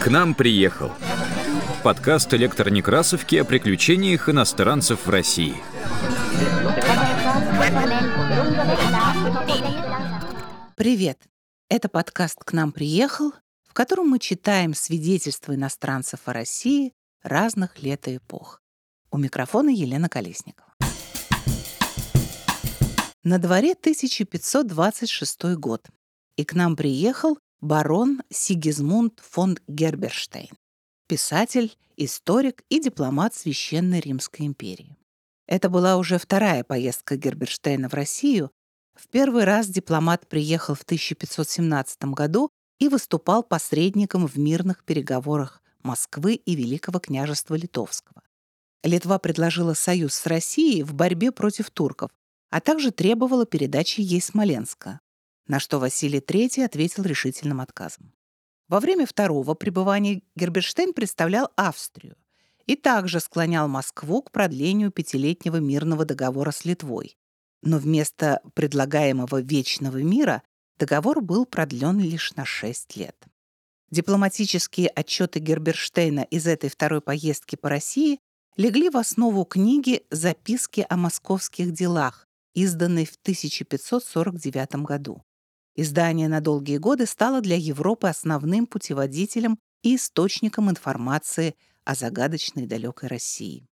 К нам приехал. Подкаст электронекрасовки о приключениях иностранцев в России. Привет! Это подкаст «К нам приехал», в котором мы читаем свидетельства иностранцев о России разных лет и эпох. У микрофона Елена Колесникова. На дворе 1526 год, и к нам приехал барон Сигизмунд фон Герберштейн, писатель, историк и дипломат Священной Римской империи. Это была уже вторая поездка Герберштейна в Россию. В первый раз дипломат приехал в 1517 году и выступал посредником в мирных переговорах Москвы и Великого княжества Литовского. Литва предложила союз с Россией в борьбе против турков, а также требовала передачи ей Смоленска, на что Василий III ответил решительным отказом. Во время второго пребывания Герберштейн представлял Австрию и также склонял Москву к продлению пятилетнего мирного договора с Литвой. Но вместо предлагаемого вечного мира договор был продлен лишь на шесть лет. Дипломатические отчеты Герберштейна из этой второй поездки по России легли в основу книги «Записки о московских делах», изданной в 1549 году. Издание на долгие годы стало для Европы основным путеводителем и источником информации о загадочной далекой России.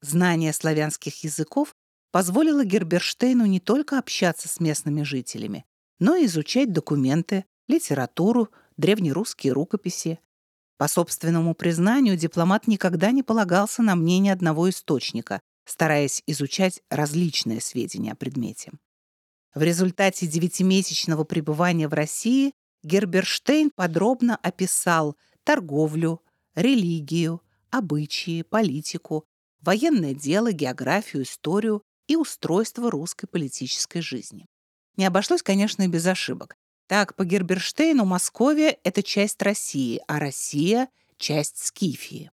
Знание славянских языков позволило Герберштейну не только общаться с местными жителями, но и изучать документы, литературу, древнерусские рукописи. По собственному признанию, дипломат никогда не полагался на мнение одного источника, стараясь изучать различные сведения о предмете. В результате девятимесячного пребывания в России Герберштейн подробно описал торговлю, религию, обычаи, политику, военное дело, географию, историю и устройство русской политической жизни. Не обошлось, конечно, и без ошибок. Так, по Герберштейну Московия — это часть России, а Россия — часть Скифии.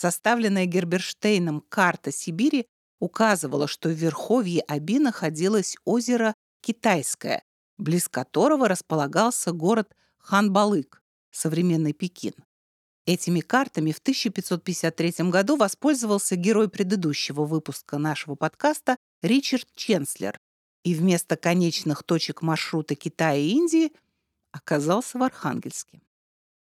Составленная Герберштейном карта Сибири указывала, что в верховье Аби находилось озеро Китайское, близ которого располагался город Ханбалык, современный Пекин. Этими картами в 1553 году воспользовался герой предыдущего выпуска нашего подкаста Ричард Ченслер, и вместо конечных точек маршрута Китая и Индии оказался в Архангельске.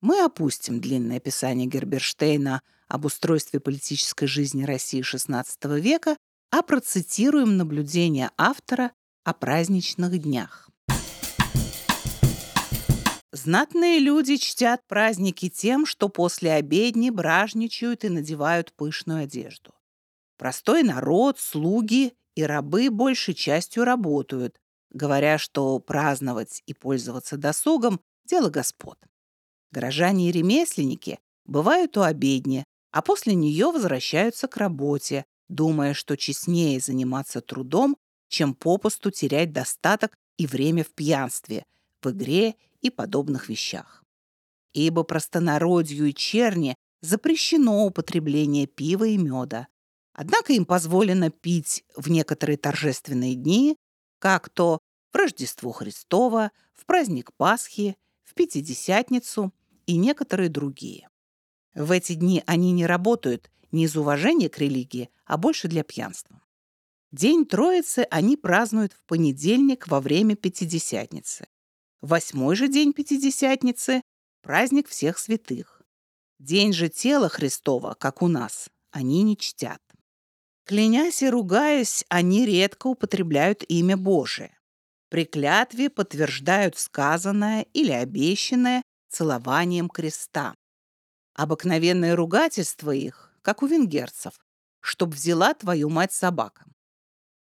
Мы опустим длинное описание Герберштейна об устройстве политической жизни России XVI века, а процитируем наблюдения автора о праздничных днях. Знатные люди чтят праздники тем, что после обедни бражничают и надевают пышную одежду. Простой народ, слуги и рабы большей частью работают, говоря, что праздновать и пользоваться досугом – дело господ. Горожане и ремесленники бывают у обедни, а после нее возвращаются к работе, думая, что честнее заниматься трудом, чем попусту терять достаток и время в пьянстве, в игре и подобных вещах. Ибо простонародью и черни запрещено употребление пива и меда, Однако им позволено пить в некоторые торжественные дни, как то в Рождество Христово, в праздник Пасхи, в Пятидесятницу и некоторые другие. В эти дни они не работают не из уважения к религии, а больше для пьянства. День Троицы они празднуют в понедельник во время Пятидесятницы. Восьмой же день Пятидесятницы – праздник всех святых. День же тела Христова, как у нас, они не чтят. Клянясь и ругаясь, они редко употребляют имя Божие. При клятве подтверждают сказанное или обещанное целованием креста. Обыкновенное ругательство их, как у венгерцев, чтоб взяла твою мать собака.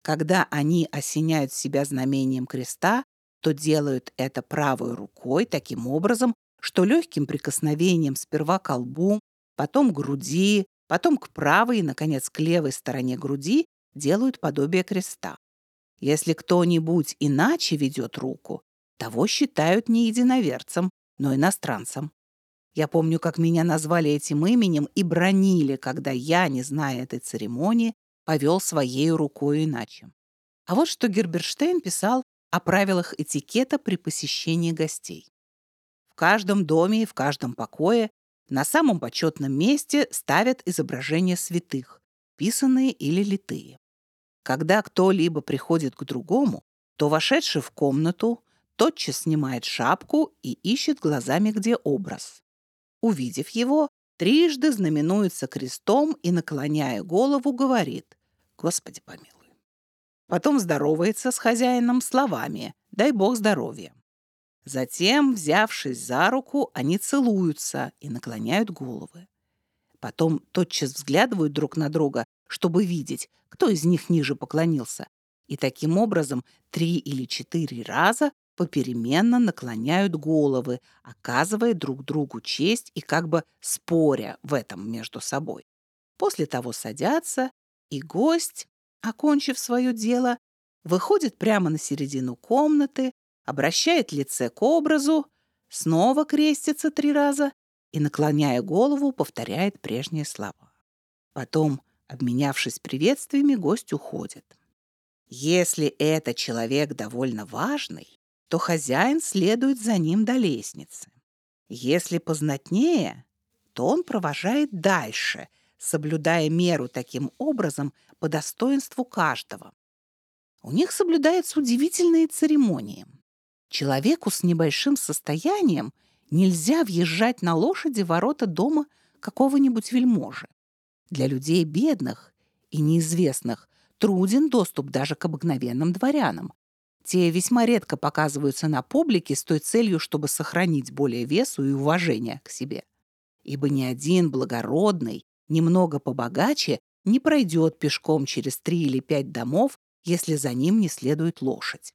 Когда они осеняют себя знамением креста, то делают это правой рукой таким образом, что легким прикосновением сперва к лбу, потом к груди, потом к правой и, наконец, к левой стороне груди делают подобие креста. Если кто-нибудь иначе ведет руку, того считают не единоверцем, но иностранцем. Я помню, как меня назвали этим именем и бронили, когда я, не зная этой церемонии, повел своей рукой иначе. А вот что Герберштейн писал о правилах этикета при посещении гостей. В каждом доме и в каждом покое на самом почетном месте ставят изображения святых, писанные или литые. Когда кто-либо приходит к другому, то вошедший в комнату тотчас снимает шапку и ищет глазами, где образ. Увидев его, трижды знаменуется крестом и, наклоняя голову, говорит «Господи помилуй». Потом здоровается с хозяином словами «Дай Бог здоровья». Затем, взявшись за руку, они целуются и наклоняют головы. Потом тотчас взглядывают друг на друга, чтобы видеть, кто из них ниже поклонился. И таким образом три или четыре раза попеременно наклоняют головы, оказывая друг другу честь и как бы споря в этом между собой. После того садятся, и гость, окончив свое дело, выходит прямо на середину комнаты, обращает лице к образу, снова крестится три раза и, наклоняя голову, повторяет прежние слова. Потом, обменявшись приветствиями, гость уходит. Если это человек довольно важный, то хозяин следует за ним до лестницы. Если познатнее, то он провожает дальше, соблюдая меру таким образом по достоинству каждого. У них соблюдаются удивительные церемонии. Человеку с небольшим состоянием нельзя въезжать на лошади ворота дома какого-нибудь вельможи. Для людей бедных и неизвестных труден доступ даже к обыкновенным дворянам. Те весьма редко показываются на публике с той целью, чтобы сохранить более весу и уважение к себе. Ибо ни один благородный, немного побогаче, не пройдет пешком через три или пять домов, если за ним не следует лошадь.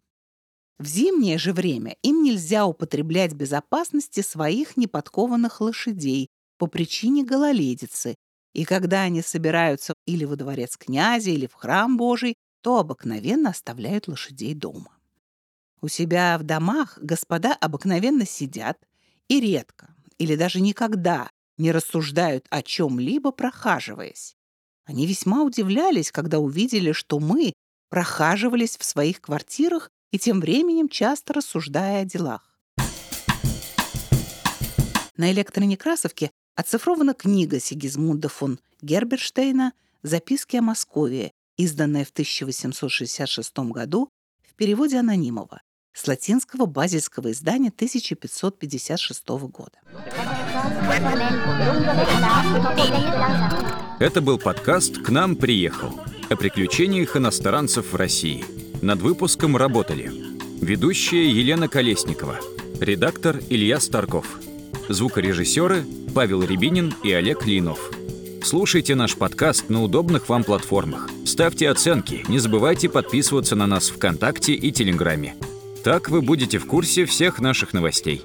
В зимнее же время им нельзя употреблять безопасности своих неподкованных лошадей по причине гололедицы, и когда они собираются или во дворец князя, или в храм Божий, то обыкновенно оставляют лошадей дома. У себя в домах господа обыкновенно сидят и редко, или даже никогда не рассуждают о чем-либо, прохаживаясь. Они весьма удивлялись, когда увидели, что мы прохаживались в своих квартирах и тем временем часто рассуждая о делах. На электронекрасовке оцифрована книга Сигизмунда фон Герберштейна «Записки о Москве», изданная в 1866 году в переводе Анонимова с латинского базельского издания 1556 года. Это был подкаст «К нам приехал» о приключениях иностранцев в России – над выпуском работали ведущая Елена Колесникова, редактор Илья Старков, звукорежиссеры Павел Рябинин и Олег Линов. Слушайте наш подкаст на удобных вам платформах. Ставьте оценки, не забывайте подписываться на нас ВКонтакте и Телеграме. Так вы будете в курсе всех наших новостей.